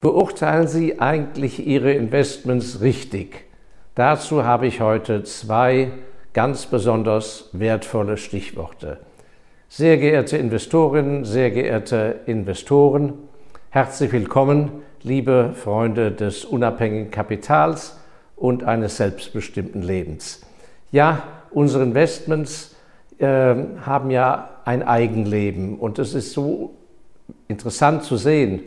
Beurteilen Sie eigentlich Ihre Investments richtig? Dazu habe ich heute zwei ganz besonders wertvolle Stichworte. Sehr geehrte Investorinnen, sehr geehrte Investoren, herzlich willkommen, liebe Freunde des unabhängigen Kapitals und eines selbstbestimmten Lebens. Ja, unsere Investments äh, haben ja ein Eigenleben und es ist so interessant zu sehen,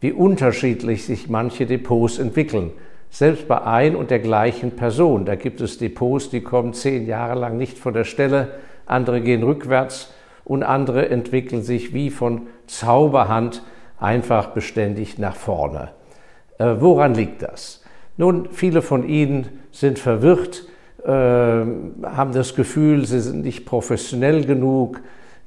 wie unterschiedlich sich manche Depots entwickeln. Selbst bei ein und der gleichen Person. Da gibt es Depots, die kommen zehn Jahre lang nicht von der Stelle, andere gehen rückwärts und andere entwickeln sich wie von Zauberhand einfach beständig nach vorne. Äh, woran liegt das? Nun, viele von Ihnen sind verwirrt, äh, haben das Gefühl, sie sind nicht professionell genug,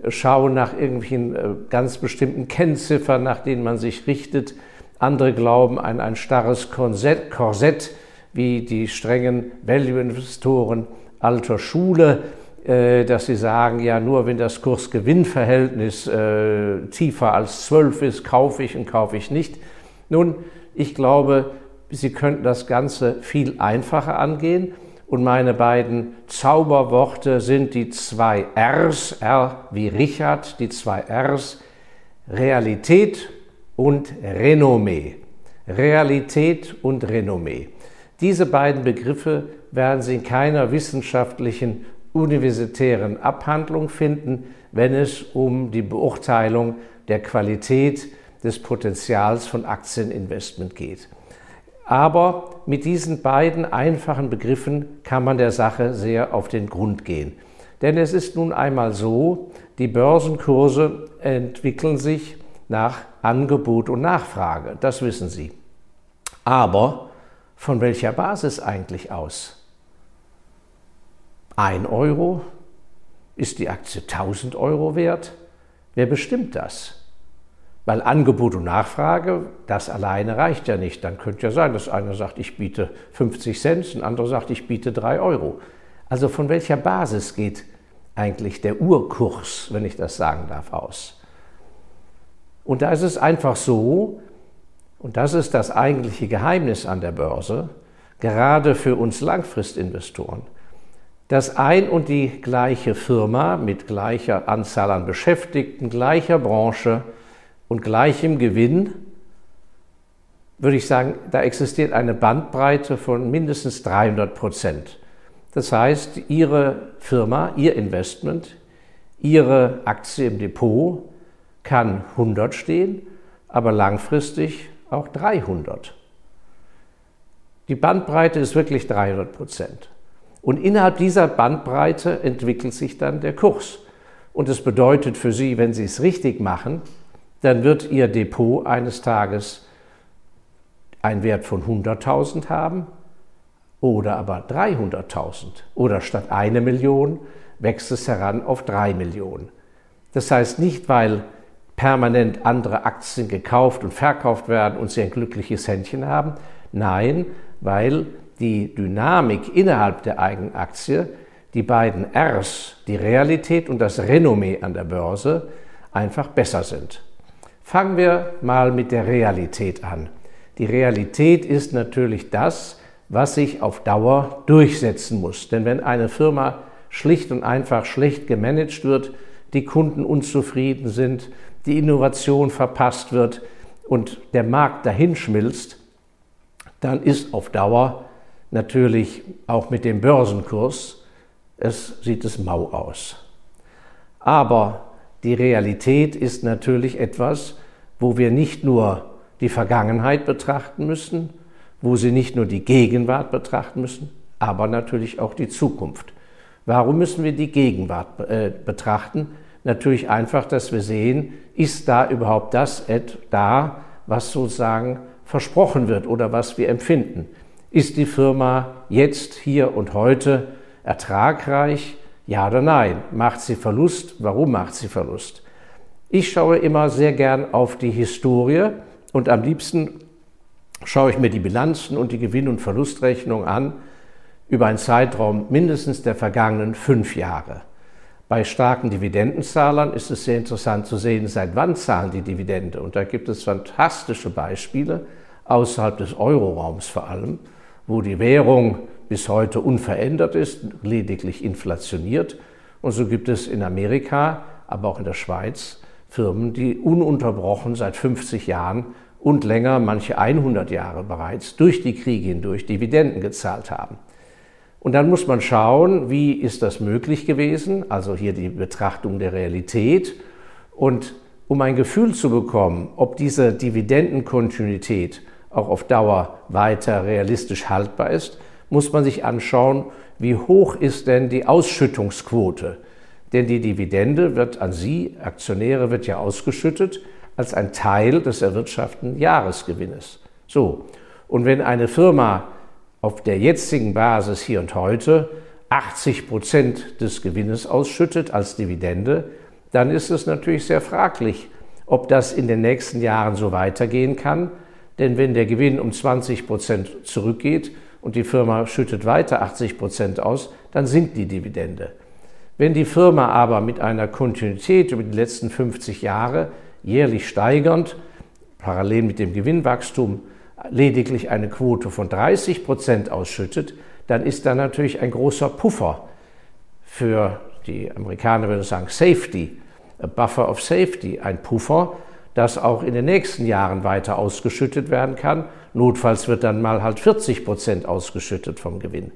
schauen nach irgendwelchen äh, ganz bestimmten Kennziffern, nach denen man sich richtet. Andere glauben an ein starres Korsett, Korsett wie die strengen Value-Investoren alter Schule, äh, dass sie sagen, ja, nur wenn das Kurs-Gewinn-Verhältnis äh, tiefer als 12 ist, kaufe ich und kaufe ich nicht. Nun, ich glaube, Sie könnten das Ganze viel einfacher angehen und meine beiden Zauberworte sind die zwei Rs, R wie Richard, die zwei Rs, Realität und Renommee. Realität und Renommee. Diese beiden Begriffe werden Sie in keiner wissenschaftlichen universitären Abhandlung finden, wenn es um die Beurteilung der Qualität des Potenzials von Aktieninvestment geht. Aber mit diesen beiden einfachen Begriffen kann man der Sache sehr auf den Grund gehen. Denn es ist nun einmal so, die Börsenkurse entwickeln sich nach Angebot und Nachfrage, das wissen Sie. Aber von welcher Basis eigentlich aus? Ein Euro? Ist die Aktie 1000 Euro wert? Wer bestimmt das? Weil Angebot und Nachfrage, das alleine reicht ja nicht. Dann könnte ja sein, dass einer sagt, ich biete 50 Cent, ein anderer sagt, ich biete 3 Euro. Also von welcher Basis geht eigentlich der Urkurs, wenn ich das sagen darf, aus? Und da ist es einfach so, und das ist das eigentliche Geheimnis an der Börse, gerade für uns Langfristinvestoren, dass ein und die gleiche Firma mit gleicher Anzahl an Beschäftigten, gleicher Branche, und gleichem Gewinn, würde ich sagen, da existiert eine Bandbreite von mindestens 300 Prozent. Das heißt, Ihre Firma, Ihr Investment, Ihre Aktie im Depot kann 100 stehen, aber langfristig auch 300. Die Bandbreite ist wirklich 300 Prozent. Und innerhalb dieser Bandbreite entwickelt sich dann der Kurs. Und es bedeutet für Sie, wenn Sie es richtig machen, dann wird Ihr Depot eines Tages einen Wert von 100.000 haben oder aber 300.000 oder statt eine Million wächst es heran auf drei Millionen. Das heißt nicht, weil permanent andere Aktien gekauft und verkauft werden und Sie ein glückliches Händchen haben, nein, weil die Dynamik innerhalb der eigenen Aktie, die beiden Rs, die Realität und das Renommee an der Börse, einfach besser sind. Fangen wir mal mit der Realität an. Die Realität ist natürlich das, was sich auf Dauer durchsetzen muss. Denn wenn eine Firma schlicht und einfach schlecht gemanagt wird, die Kunden unzufrieden sind, die Innovation verpasst wird und der Markt dahinschmilzt, dann ist auf Dauer natürlich auch mit dem Börsenkurs, es sieht es mau aus. Aber die Realität ist natürlich etwas, wo wir nicht nur die Vergangenheit betrachten müssen, wo sie nicht nur die Gegenwart betrachten müssen, aber natürlich auch die Zukunft. Warum müssen wir die Gegenwart äh, betrachten? Natürlich einfach, dass wir sehen, ist da überhaupt das da, was sozusagen versprochen wird oder was wir empfinden. Ist die Firma jetzt, hier und heute ertragreich? Ja oder nein? Macht sie Verlust? Warum macht sie Verlust? Ich schaue immer sehr gern auf die Historie und am liebsten schaue ich mir die Bilanzen und die Gewinn- und Verlustrechnung an über einen Zeitraum mindestens der vergangenen fünf Jahre. Bei starken Dividendenzahlern ist es sehr interessant zu sehen, seit wann zahlen die Dividende. Und da gibt es fantastische Beispiele. außerhalb des Euroraums vor allem, wo die Währung bis heute unverändert ist, lediglich inflationiert. Und so gibt es in Amerika, aber auch in der Schweiz Firmen, die ununterbrochen seit 50 Jahren und länger, manche 100 Jahre bereits, durch die Kriege hindurch Dividenden gezahlt haben. Und dann muss man schauen, wie ist das möglich gewesen, also hier die Betrachtung der Realität. Und um ein Gefühl zu bekommen, ob diese Dividendenkontinuität auch auf Dauer weiter realistisch haltbar ist, muss man sich anschauen, wie hoch ist denn die Ausschüttungsquote. Denn die Dividende wird an Sie, Aktionäre, wird ja ausgeschüttet als ein Teil des erwirtschafteten Jahresgewinnes. So, und wenn eine Firma auf der jetzigen Basis hier und heute 80 Prozent des Gewinnes ausschüttet als Dividende, dann ist es natürlich sehr fraglich, ob das in den nächsten Jahren so weitergehen kann. Denn wenn der Gewinn um 20 Prozent zurückgeht und die Firma schüttet weiter 80 Prozent aus, dann sinkt die Dividende. Wenn die Firma aber mit einer Kontinuität über die letzten 50 Jahre jährlich steigernd, parallel mit dem Gewinnwachstum, lediglich eine Quote von 30 Prozent ausschüttet, dann ist da natürlich ein großer Puffer für die Amerikaner würden sagen Safety, a Buffer of Safety, ein Puffer, das auch in den nächsten Jahren weiter ausgeschüttet werden kann. Notfalls wird dann mal halt 40 Prozent ausgeschüttet vom Gewinn.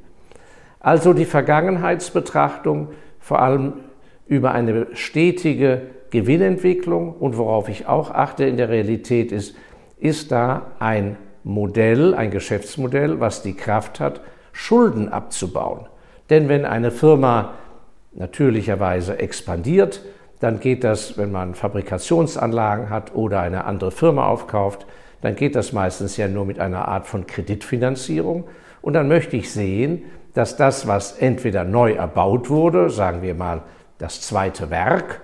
Also die Vergangenheitsbetrachtung, vor allem über eine stetige Gewinnentwicklung und worauf ich auch achte in der Realität ist, ist da ein Modell, ein Geschäftsmodell, was die Kraft hat, Schulden abzubauen. Denn wenn eine Firma natürlicherweise expandiert, dann geht das, wenn man Fabrikationsanlagen hat oder eine andere Firma aufkauft, dann geht das meistens ja nur mit einer Art von Kreditfinanzierung. Und dann möchte ich sehen, dass das, was entweder neu erbaut wurde, sagen wir mal das zweite Werk,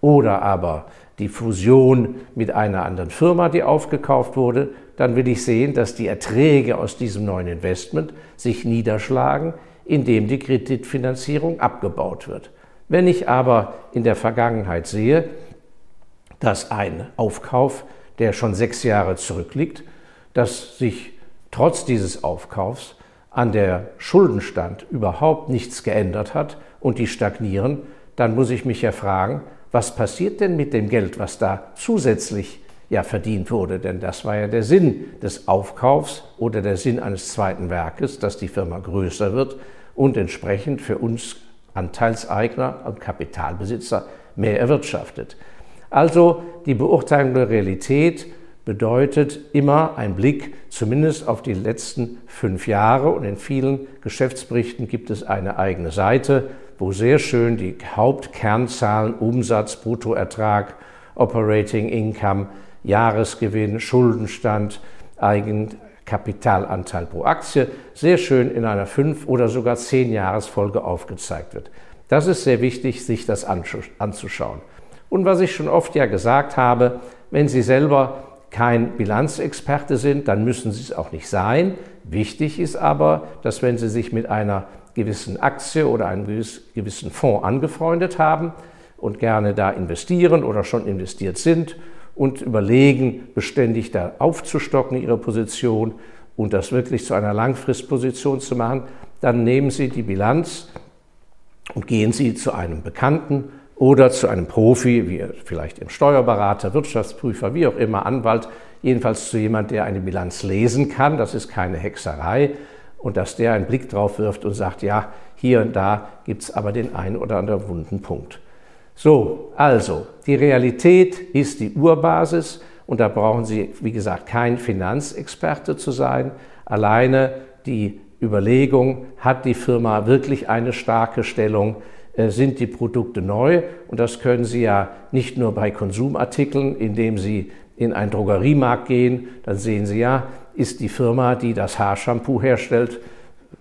oder aber die Fusion mit einer anderen Firma, die aufgekauft wurde, dann will ich sehen, dass die Erträge aus diesem neuen Investment sich niederschlagen, indem die Kreditfinanzierung abgebaut wird. Wenn ich aber in der Vergangenheit sehe, dass ein Aufkauf, der schon sechs Jahre zurückliegt, dass sich trotz dieses Aufkaufs an der Schuldenstand überhaupt nichts geändert hat und die stagnieren, dann muss ich mich ja fragen, was passiert denn mit dem Geld, was da zusätzlich ja verdient wurde? Denn das war ja der Sinn des Aufkaufs oder der Sinn eines zweiten Werkes, dass die Firma größer wird und entsprechend für uns Anteilseigner und Kapitalbesitzer mehr erwirtschaftet. Also die Beurteilung der Realität bedeutet immer ein Blick zumindest auf die letzten fünf Jahre und in vielen Geschäftsberichten gibt es eine eigene Seite, wo sehr schön die Hauptkernzahlen Umsatz, Bruttoertrag, Operating Income, Jahresgewinn, Schuldenstand, Eigenkapitalanteil pro Aktie sehr schön in einer fünf oder sogar zehn Jahresfolge aufgezeigt wird. Das ist sehr wichtig, sich das anzuschauen. Und was ich schon oft ja gesagt habe, wenn Sie selber kein Bilanzexperte sind, dann müssen Sie es auch nicht sein. Wichtig ist aber, dass wenn Sie sich mit einer gewissen Aktie oder einem gewissen Fonds angefreundet haben und gerne da investieren oder schon investiert sind und überlegen, beständig da aufzustocken, ihre Position und das wirklich zu einer Langfristposition zu machen, dann nehmen Sie die Bilanz und gehen Sie zu einem Bekannten oder zu einem Profi, wie vielleicht im Steuerberater, Wirtschaftsprüfer, wie auch immer, Anwalt, jedenfalls zu jemand, der eine Bilanz lesen kann. Das ist keine Hexerei. Und dass der einen Blick drauf wirft und sagt, ja, hier und da gibt es aber den einen oder anderen wunden Punkt. So, also, die Realität ist die Urbasis und da brauchen Sie, wie gesagt, kein Finanzexperte zu sein. Alleine die Überlegung, hat die Firma wirklich eine starke Stellung, sind die Produkte neu? Und das können Sie ja nicht nur bei Konsumartikeln, indem Sie in einen Drogeriemarkt gehen, dann sehen Sie ja, ist die Firma, die das Haarshampoo herstellt,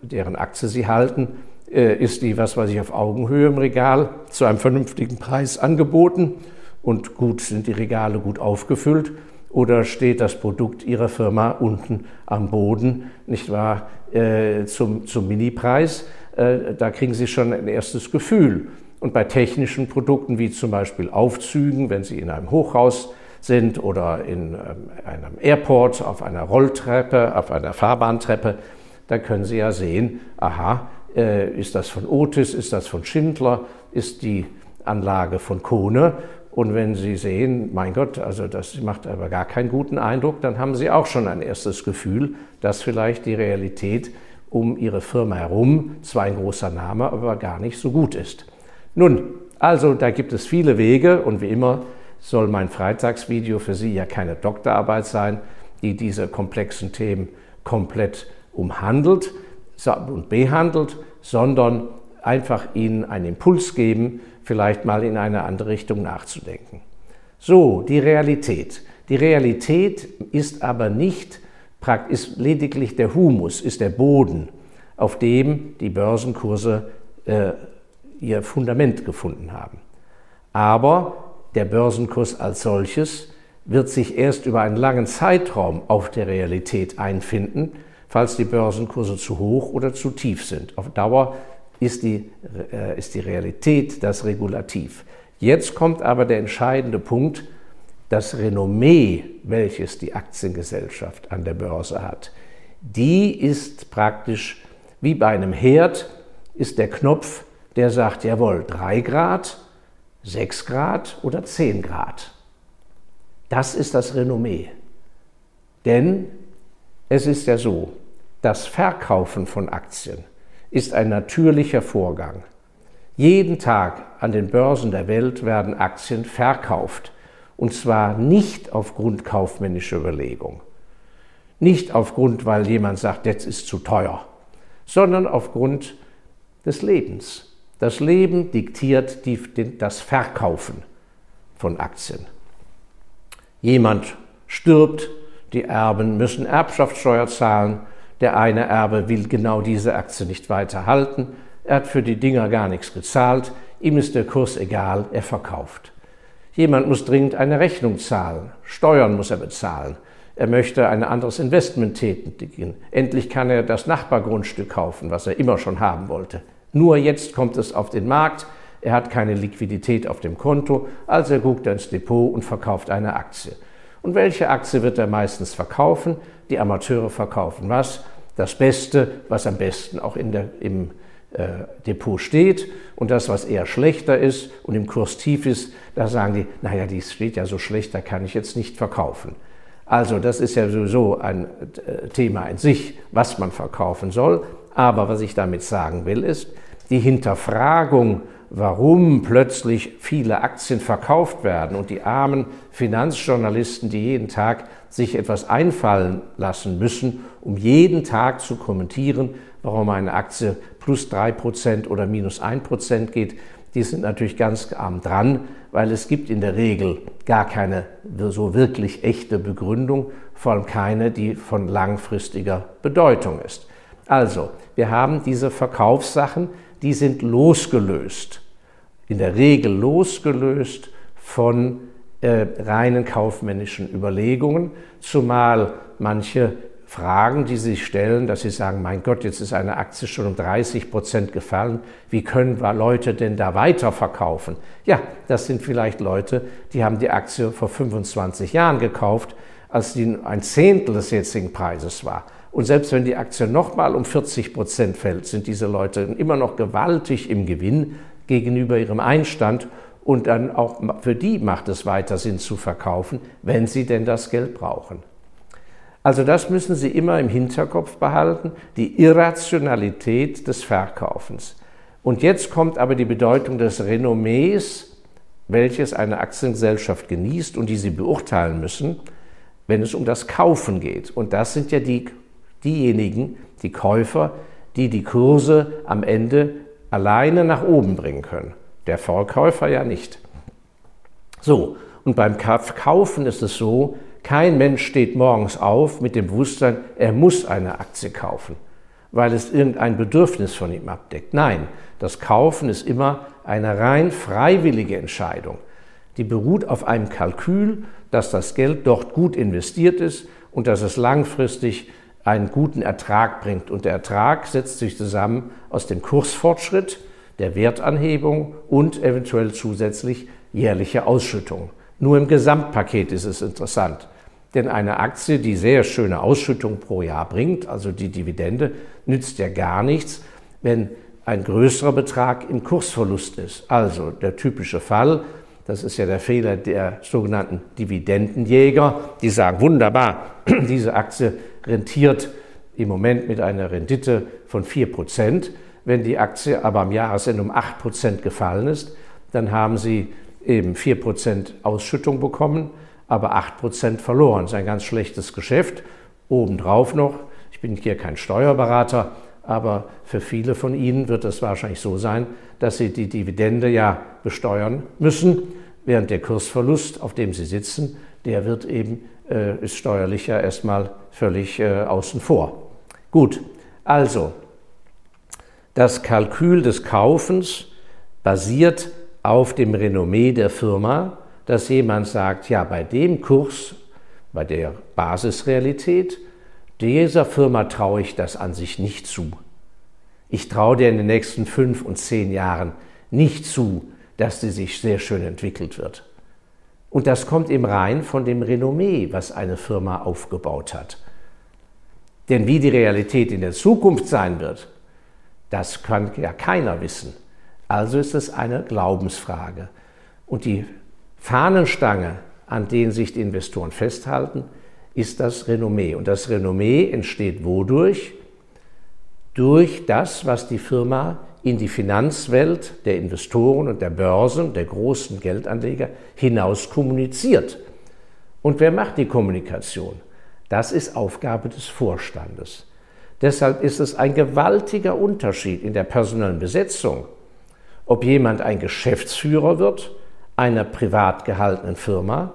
deren Aktie Sie halten, äh, ist die, was weiß ich, auf Augenhöhe im Regal zu einem vernünftigen Preis angeboten und gut sind die Regale gut aufgefüllt oder steht das Produkt Ihrer Firma unten am Boden, nicht wahr, äh, zum, zum Minipreis? Äh, da kriegen Sie schon ein erstes Gefühl. Und bei technischen Produkten wie zum Beispiel Aufzügen, wenn Sie in einem Hochhaus sind oder in ähm, einem Airport auf einer Rolltreppe, auf einer Fahrbahntreppe, dann können Sie ja sehen, aha, äh, ist das von Otis, ist das von Schindler, ist die Anlage von Kone. Und wenn Sie sehen, mein Gott, also das macht aber gar keinen guten Eindruck, dann haben Sie auch schon ein erstes Gefühl, dass vielleicht die Realität um Ihre Firma herum zwar ein großer Name, aber gar nicht so gut ist. Nun, also da gibt es viele Wege und wie immer soll mein Freitagsvideo für Sie ja keine Doktorarbeit sein, die diese komplexen Themen komplett umhandelt und behandelt, sondern einfach Ihnen einen Impuls geben, vielleicht mal in eine andere Richtung nachzudenken. So, die Realität. Die Realität ist aber nicht, ist lediglich der Humus, ist der Boden, auf dem die Börsenkurse äh, ihr Fundament gefunden haben. Aber der Börsenkurs als solches wird sich erst über einen langen Zeitraum auf der Realität einfinden, falls die Börsenkurse zu hoch oder zu tief sind. Auf Dauer ist die, äh, ist die Realität das Regulativ. Jetzt kommt aber der entscheidende Punkt, das Renommee, welches die Aktiengesellschaft an der Börse hat, die ist praktisch wie bei einem Herd, ist der Knopf, der sagt, jawohl, 3 Grad, 6 Grad oder 10 Grad. Das ist das Renommee. Denn es ist ja so, das Verkaufen von Aktien ist ein natürlicher Vorgang. Jeden Tag an den Börsen der Welt werden Aktien verkauft. Und zwar nicht aufgrund kaufmännischer Überlegung. Nicht aufgrund, weil jemand sagt, jetzt ist zu teuer, sondern aufgrund des Lebens. Das Leben diktiert die, das Verkaufen von Aktien. Jemand stirbt, die Erben müssen Erbschaftssteuer zahlen, der eine Erbe will genau diese Aktie nicht weiter halten, er hat für die Dinger gar nichts gezahlt, ihm ist der Kurs egal, er verkauft. Jemand muss dringend eine Rechnung zahlen, Steuern muss er bezahlen, er möchte ein anderes Investment tätigen, endlich kann er das Nachbargrundstück kaufen, was er immer schon haben wollte. Nur jetzt kommt es auf den Markt, er hat keine Liquidität auf dem Konto, also guckt er ins Depot und verkauft eine Aktie. Und welche Aktie wird er meistens verkaufen? Die Amateure verkaufen was? Das Beste, was am besten auch in der, im Depot steht. Und das, was eher schlechter ist und im Kurs tief ist, da sagen die, naja, die steht ja so schlecht, da kann ich jetzt nicht verkaufen. Also das ist ja sowieso ein äh, Thema in sich, was man verkaufen soll. Aber was ich damit sagen will, ist, die Hinterfragung, warum plötzlich viele Aktien verkauft werden und die armen Finanzjournalisten, die jeden Tag sich etwas einfallen lassen müssen, um jeden Tag zu kommentieren, warum eine Aktie plus drei Prozent oder minus ein Prozent geht, die sind natürlich ganz arm dran, weil es gibt in der Regel gar keine so wirklich echte Begründung, vor allem keine, die von langfristiger Bedeutung ist. Also, wir haben diese Verkaufssachen, die sind losgelöst, in der Regel losgelöst von äh, reinen kaufmännischen Überlegungen, zumal manche Fragen, die Sie sich stellen, dass Sie sagen, mein Gott, jetzt ist eine Aktie schon um 30 Prozent gefallen, wie können wir Leute denn da weiterverkaufen? Ja, das sind vielleicht Leute, die haben die Aktie vor 25 Jahren gekauft, als die ein Zehntel des jetzigen Preises war. Und selbst wenn die Aktie nochmal um 40 Prozent fällt, sind diese Leute immer noch gewaltig im Gewinn gegenüber ihrem Einstand. Und dann auch für die macht es weiter Sinn zu verkaufen, wenn sie denn das Geld brauchen. Also das müssen Sie immer im Hinterkopf behalten, die Irrationalität des Verkaufens. Und jetzt kommt aber die Bedeutung des Renommees, welches eine Aktiengesellschaft genießt und die Sie beurteilen müssen, wenn es um das Kaufen geht. Und das sind ja die diejenigen, die Käufer, die die Kurse am Ende alleine nach oben bringen können. Der Verkäufer ja nicht. So, und beim Kaufen ist es so, kein Mensch steht morgens auf mit dem Bewusstsein, er muss eine Aktie kaufen, weil es irgendein Bedürfnis von ihm abdeckt. Nein, das Kaufen ist immer eine rein freiwillige Entscheidung. Die beruht auf einem Kalkül, dass das Geld dort gut investiert ist und dass es langfristig einen guten Ertrag bringt. Und der Ertrag setzt sich zusammen aus dem Kursfortschritt, der Wertanhebung und eventuell zusätzlich jährliche Ausschüttung. Nur im Gesamtpaket ist es interessant. Denn eine Aktie, die sehr schöne Ausschüttung pro Jahr bringt, also die Dividende, nützt ja gar nichts, wenn ein größerer Betrag im Kursverlust ist. Also der typische Fall, das ist ja der Fehler der sogenannten Dividendenjäger, die sagen, wunderbar, diese Aktie rentiert im Moment mit einer Rendite von 4%. Wenn die Aktie aber am Jahresende um 8% gefallen ist, dann haben sie eben 4% Ausschüttung bekommen, aber 8% verloren. Das ist ein ganz schlechtes Geschäft. Obendrauf noch, ich bin hier kein Steuerberater, aber für viele von Ihnen wird es wahrscheinlich so sein, dass Sie die Dividende ja besteuern müssen, während der Kursverlust, auf dem Sie sitzen, der wird eben, äh, ist steuerlich ja erstmal völlig äh, außen vor. Gut, also das Kalkül des Kaufens basiert auf dem Renommee der Firma, dass jemand sagt, ja, bei dem Kurs, bei der Basisrealität, dieser Firma traue ich das an sich nicht zu. Ich traue dir in den nächsten fünf und zehn Jahren nicht zu, dass sie sich sehr schön entwickelt wird. Und das kommt eben rein von dem Renommee, was eine Firma aufgebaut hat. Denn wie die Realität in der Zukunft sein wird, das kann ja keiner wissen. Also ist es eine Glaubensfrage. Und die Fahnenstange, an denen sich die Investoren festhalten, ist das Renommee. Und das Renommee entsteht wodurch? Durch das, was die Firma in die Finanzwelt der Investoren und der Börsen, der großen Geldanleger hinaus kommuniziert. Und wer macht die Kommunikation? Das ist Aufgabe des Vorstandes. Deshalb ist es ein gewaltiger Unterschied in der personellen Besetzung, ob jemand ein Geschäftsführer wird einer privat gehaltenen Firma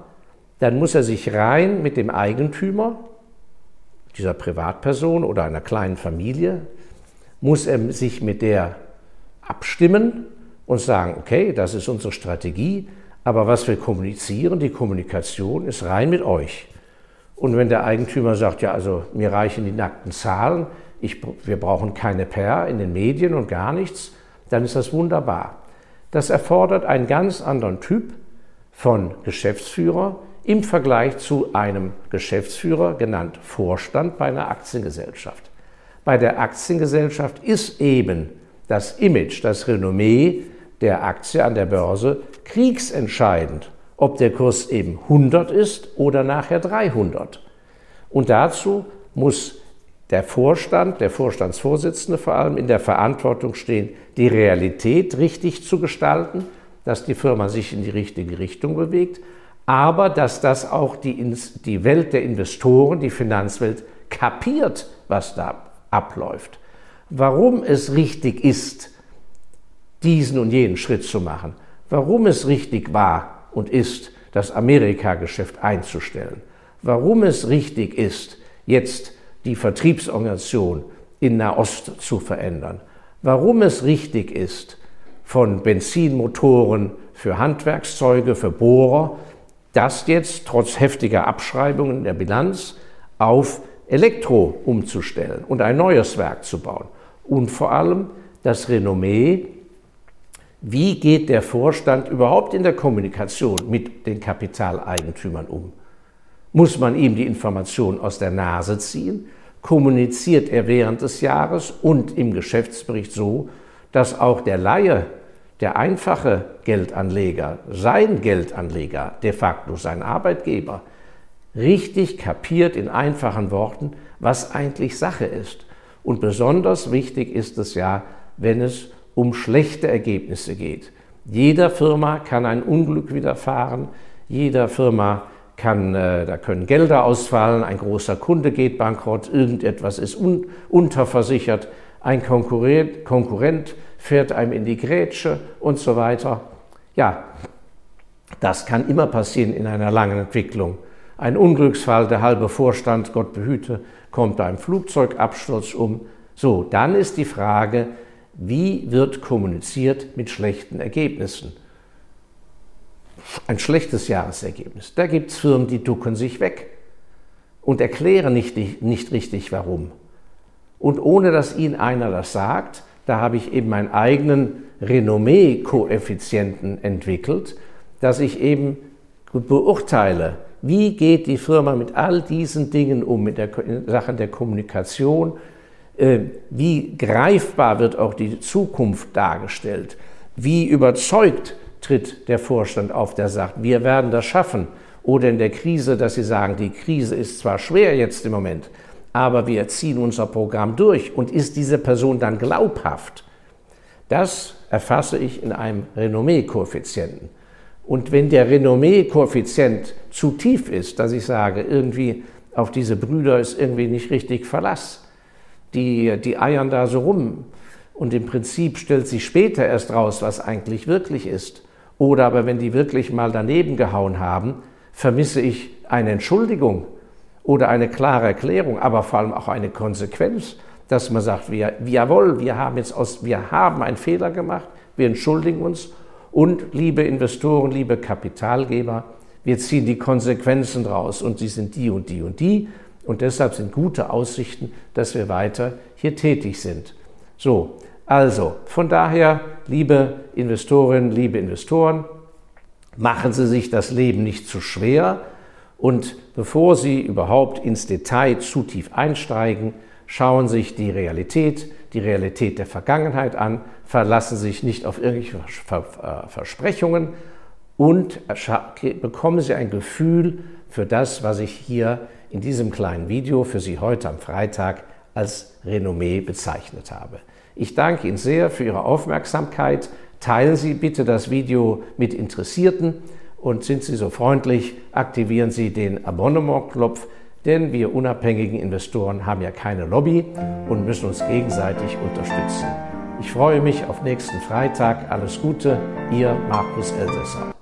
dann muss er sich rein mit dem Eigentümer dieser Privatperson oder einer kleinen Familie, muss er sich mit der abstimmen und sagen, okay, das ist unsere Strategie, aber was wir kommunizieren, die Kommunikation ist rein mit euch. Und wenn der Eigentümer sagt, ja, also mir reichen die nackten Zahlen, ich, wir brauchen keine PR in den Medien und gar nichts, dann ist das wunderbar. Das erfordert einen ganz anderen Typ von Geschäftsführer, im Vergleich zu einem Geschäftsführer, genannt Vorstand bei einer Aktiengesellschaft. Bei der Aktiengesellschaft ist eben das Image, das Renommee der Aktie an der Börse kriegsentscheidend, ob der Kurs eben 100 ist oder nachher 300. Und dazu muss der Vorstand, der Vorstandsvorsitzende vor allem, in der Verantwortung stehen, die Realität richtig zu gestalten, dass die Firma sich in die richtige Richtung bewegt aber dass das auch die, die Welt der Investoren, die Finanzwelt kapiert, was da abläuft. Warum es richtig ist, diesen und jenen Schritt zu machen. Warum es richtig war und ist, das Amerika-Geschäft einzustellen. Warum es richtig ist, jetzt die Vertriebsorganisation in Nahost zu verändern. Warum es richtig ist, von Benzinmotoren für Handwerkszeuge, für Bohrer das jetzt trotz heftiger Abschreibungen der Bilanz auf Elektro umzustellen und ein neues Werk zu bauen. Und vor allem das Renommee, wie geht der Vorstand überhaupt in der Kommunikation mit den Kapitaleigentümern um? Muss man ihm die Information aus der Nase ziehen? Kommuniziert er während des Jahres und im Geschäftsbericht so, dass auch der Laie der einfache Geldanleger, sein Geldanleger, de facto sein Arbeitgeber, richtig kapiert in einfachen Worten, was eigentlich Sache ist. Und besonders wichtig ist es ja, wenn es um schlechte Ergebnisse geht. Jeder Firma kann ein Unglück widerfahren, jeder Firma kann, äh, da können Gelder ausfallen, ein großer Kunde geht bankrott, irgendetwas ist un unterversichert, ein Konkurrent, Konkurrent fährt einem in die Grätsche und so weiter. Ja, das kann immer passieren in einer langen Entwicklung. Ein Unglücksfall, der halbe Vorstand, Gott behüte, kommt bei einem Flugzeugabsturz um. So, dann ist die Frage, wie wird kommuniziert mit schlechten Ergebnissen? Ein schlechtes Jahresergebnis. Da gibt es Firmen, die ducken sich weg und erklären nicht, nicht richtig, warum. Und ohne dass ihnen einer das sagt, da habe ich eben meinen eigenen Renommee-Koeffizienten entwickelt, dass ich eben beurteile, wie geht die Firma mit all diesen Dingen um, mit der Sachen der Kommunikation, äh, wie greifbar wird auch die Zukunft dargestellt, wie überzeugt tritt der Vorstand auf, der sagt, wir werden das schaffen. Oder in der Krise, dass sie sagen, die Krise ist zwar schwer jetzt im Moment, aber wir ziehen unser Programm durch. Und ist diese Person dann glaubhaft? Das erfasse ich in einem Renommee-Koeffizienten. Und wenn der Renommee-Koeffizient zu tief ist, dass ich sage, irgendwie auf diese Brüder ist irgendwie nicht richtig Verlass, die, die eiern da so rum und im Prinzip stellt sich später erst raus, was eigentlich wirklich ist. Oder aber wenn die wirklich mal daneben gehauen haben, vermisse ich eine Entschuldigung oder eine klare Erklärung, aber vor allem auch eine Konsequenz, dass man sagt, wir, jawohl, wir haben jetzt aus, wir haben einen Fehler gemacht, wir entschuldigen uns und liebe Investoren, liebe Kapitalgeber, wir ziehen die Konsequenzen raus und sie sind die und die und die und deshalb sind gute Aussichten, dass wir weiter hier tätig sind. So, also von daher, liebe Investorinnen, liebe Investoren, machen Sie sich das Leben nicht zu schwer und bevor Sie überhaupt ins Detail zu tief einsteigen, schauen sich die Realität, die Realität der Vergangenheit an, verlassen sich nicht auf irgendwelche äh, Versprechungen und bekommen Sie ein Gefühl für das, was ich hier in diesem kleinen Video für Sie heute am Freitag als Renommee bezeichnet habe. Ich danke Ihnen sehr für Ihre Aufmerksamkeit. Teilen Sie bitte das Video mit Interessierten und sind Sie so freundlich, aktivieren Sie den Abonnement-Knopf, denn wir unabhängigen Investoren haben ja keine Lobby und müssen uns gegenseitig unterstützen. Ich freue mich auf nächsten Freitag. Alles Gute, Ihr Markus Elsässer.